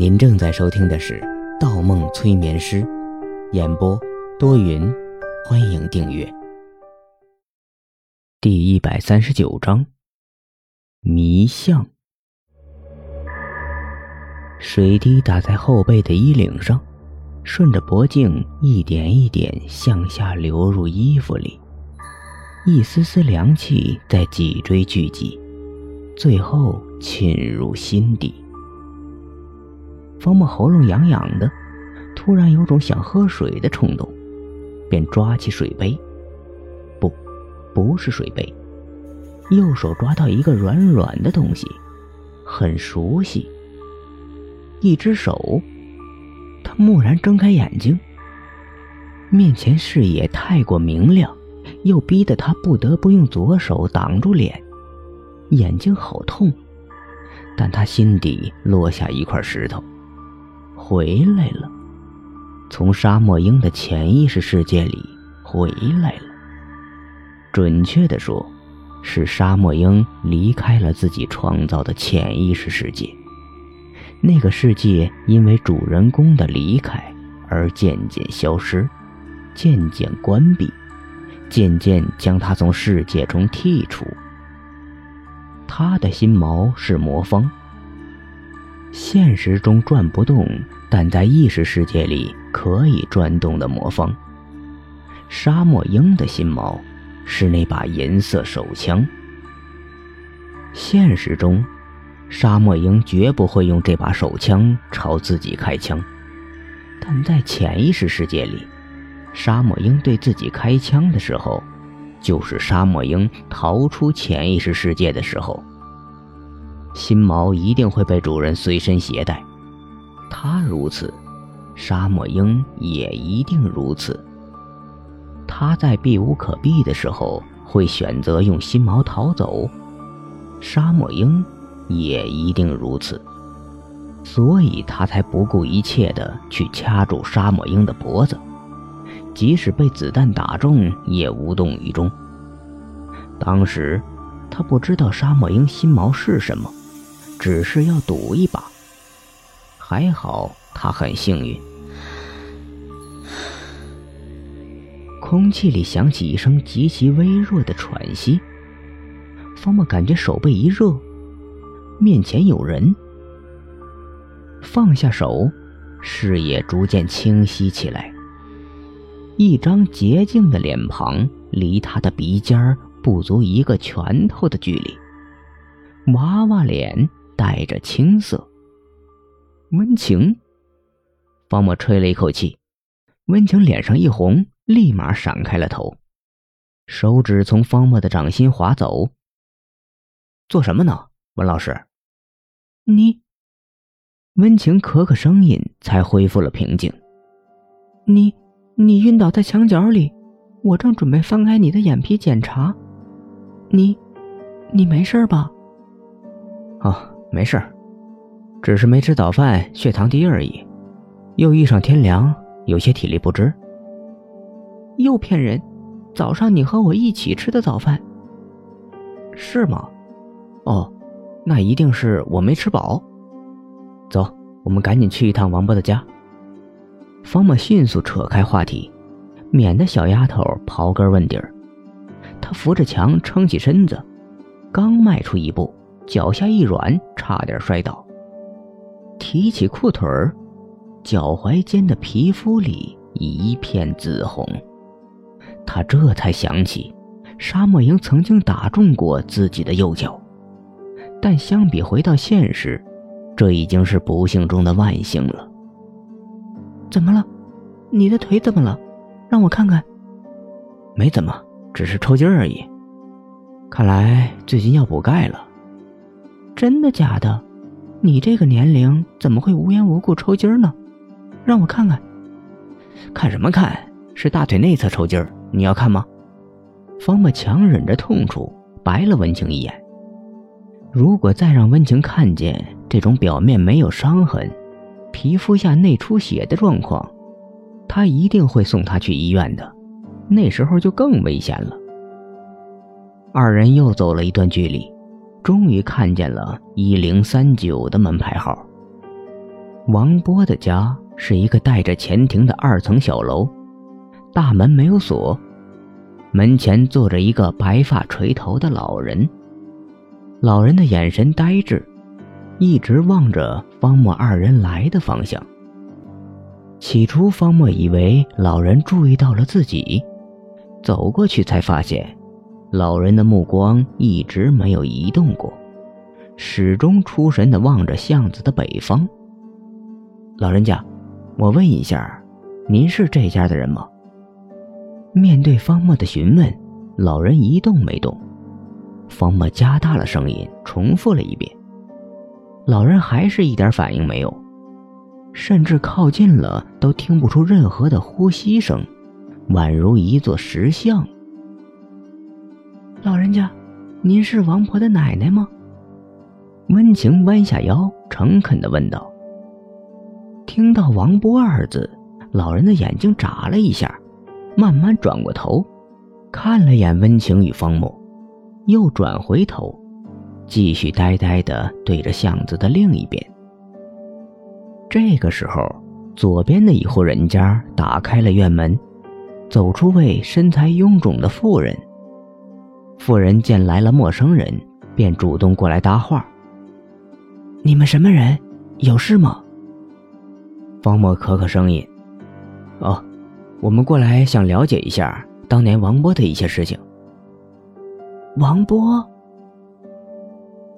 您正在收听的是《盗梦催眠师》，演播多云，欢迎订阅。第一百三十九章，迷像。水滴打在后背的衣领上，顺着脖颈一点一点向下流入衣服里，一丝丝凉气在脊椎聚集，最后侵入心底。方木喉咙痒痒的，突然有种想喝水的冲动，便抓起水杯。不，不是水杯，右手抓到一个软软的东西，很熟悉。一只手，他蓦然睁开眼睛，面前视野太过明亮，又逼得他不得不用左手挡住脸，眼睛好痛，但他心底落下一块石头。回来了，从沙漠鹰的潜意识世界里回来了。准确的说，是沙漠鹰离开了自己创造的潜意识世界。那个世界因为主人公的离开而渐渐消失，渐渐关闭，渐渐将他从世界中剔除。他的心锚是魔方。现实中转不动，但在意识世界里可以转动的魔方。沙漠鹰的心锚是那把银色手枪。现实中，沙漠鹰绝不会用这把手枪朝自己开枪，但在潜意识世界里，沙漠鹰对自己开枪的时候，就是沙漠鹰逃出潜意识世界的时候。心锚一定会被主人随身携带，他如此，沙漠鹰也一定如此。他在避无可避的时候会选择用心毛逃走，沙漠鹰也一定如此，所以他才不顾一切的去掐住沙漠鹰的脖子，即使被子弹打中也无动于衷。当时，他不知道沙漠鹰心毛是什么。只是要赌一把，还好他很幸运。空气里响起一声极其微弱的喘息，方木感觉手背一热，面前有人。放下手，视野逐渐清晰起来。一张洁净的脸庞，离他的鼻尖不足一个拳头的距离，娃娃脸。带着青涩。温情，方墨吹了一口气，温情脸上一红，立马闪开了头，手指从方墨的掌心划走。做什么呢，温老师？你，温情咳咳声音才恢复了平静。你，你晕倒在墙角里，我正准备翻开你的眼皮检查。你，你没事吧？啊。没事只是没吃早饭，血糖低而已。又遇上天凉，有些体力不支。又骗人！早上你和我一起吃的早饭，是吗？哦，那一定是我没吃饱。走，我们赶紧去一趟王波的家。方默迅速扯开话题，免得小丫头刨根问底儿。他扶着墙撑起身子，刚迈出一步。脚下一软，差点摔倒。提起裤腿儿，脚踝间的皮肤里一片紫红。他这才想起，沙漠鹰曾经打中过自己的右脚，但相比回到现实，这已经是不幸中的万幸了。怎么了？你的腿怎么了？让我看看。没怎么，只是抽筋而已。看来最近要补钙了。真的假的？你这个年龄怎么会无缘无故抽筋呢？让我看看。看什么看？是大腿内侧抽筋儿，你要看吗？方默强忍着痛楚，白了温情一眼。如果再让温情看见这种表面没有伤痕、皮肤下内出血的状况，他一定会送他去医院的。那时候就更危险了。二人又走了一段距离。终于看见了一零三九的门牌号。王波的家是一个带着前庭的二层小楼，大门没有锁，门前坐着一个白发垂头的老人。老人的眼神呆滞，一直望着方墨二人来的方向。起初，方墨以为老人注意到了自己，走过去才发现，老人的目光一直没有移动过，始终出神地望着巷子的北方。老人家，我问一下，您是这家的人吗？面对方墨的询问，老人一动没动。方墨加大了声音，重复了一遍。老人还是一点反应没有，甚至靠近了都听不出任何的呼吸声，宛如一座石像。老人家，您是王婆的奶奶吗？温情弯下腰，诚恳的问道。听到“王波”二字，老人的眼睛眨了一下，慢慢转过头，看了眼温情与方木，又转回头，继续呆呆的对着巷子的另一边。这个时候，左边的一户人家打开了院门，走出位身材臃肿的妇人。妇人见来了陌生人，便主动过来搭话：“你们什么人？有事吗？”方墨咳咳声音：“哦，我们过来想了解一下当年王波的一些事情。”王波。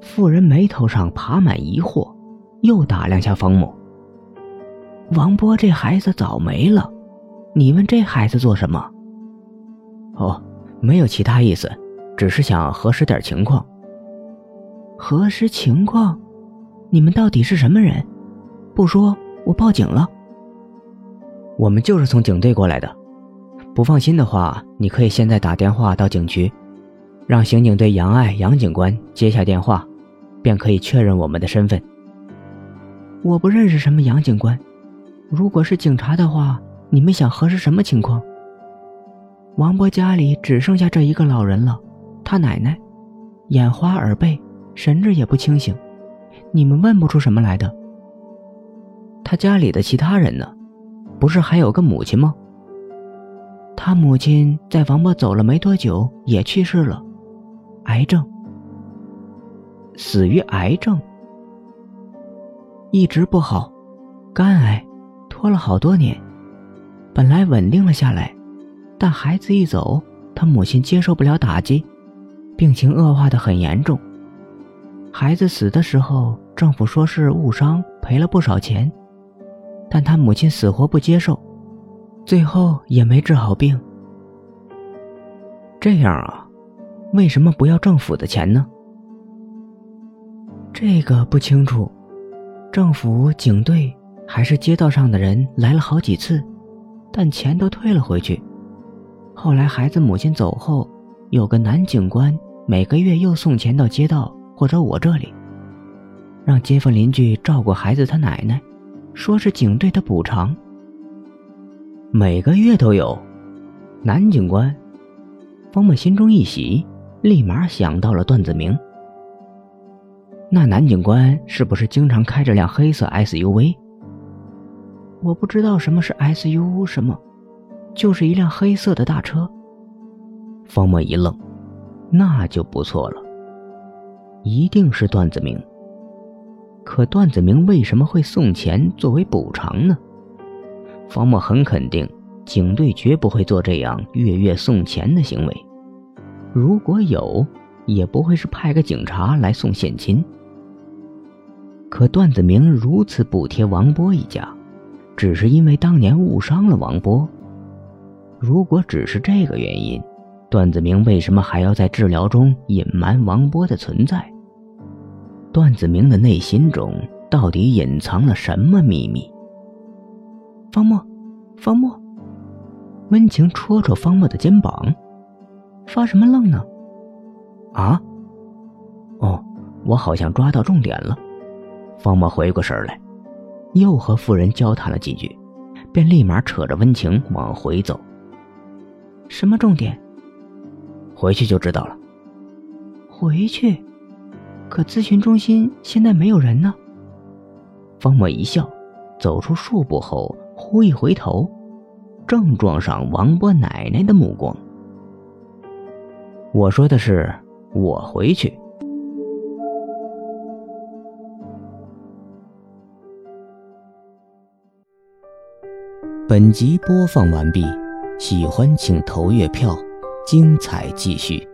妇人眉头上爬满疑惑，又打量下方墨。王波这孩子早没了，你问这孩子做什么？哦，没有其他意思，只是想核实点情况。核实情况？你们到底是什么人？不说。我报警了。我们就是从警队过来的，不放心的话，你可以现在打电话到警局，让刑警队杨爱杨警官接下电话，便可以确认我们的身份。我不认识什么杨警官，如果是警察的话，你们想核实什么情况？王博家里只剩下这一个老人了，他奶奶眼花耳背，神志也不清醒，你们问不出什么来的。他家里的其他人呢？不是还有个母亲吗？他母亲在王波走了没多久也去世了，癌症。死于癌症，一直不好，肝癌，拖了好多年，本来稳定了下来，但孩子一走，他母亲接受不了打击，病情恶化的很严重。孩子死的时候，政府说是误伤，赔了不少钱。但他母亲死活不接受，最后也没治好病。这样啊，为什么不要政府的钱呢？这个不清楚，政府、警队还是街道上的人来了好几次，但钱都退了回去。后来孩子母亲走后，有个男警官每个月又送钱到街道或者我这里，让街坊邻居照顾孩子他奶奶。说是警队的补偿，每个月都有。男警官，方木心中一喜，立马想到了段子明。那男警官是不是经常开着辆黑色 SUV？我不知道什么是 SUV，什么，就是一辆黑色的大车。方墨一愣，那就不错了，一定是段子明。可段子明为什么会送钱作为补偿呢？方墨很肯定，警队绝不会做这样月月送钱的行为。如果有，也不会是派个警察来送现金。可段子明如此补贴王波一家，只是因为当年误伤了王波。如果只是这个原因，段子明为什么还要在治疗中隐瞒王波的存在？段子明的内心中到底隐藏了什么秘密？方墨，方墨，温情戳戳方墨的肩膀，发什么愣呢？啊？哦，我好像抓到重点了。方墨回过神来，又和妇人交谈了几句，便立马扯着温情往回走。什么重点？回去就知道了。回去。可咨询中心现在没有人呢。方墨一笑，走出数步后，忽一回头，正撞上王波奶奶的目光。我说的是，我回去。本集播放完毕，喜欢请投月票，精彩继续。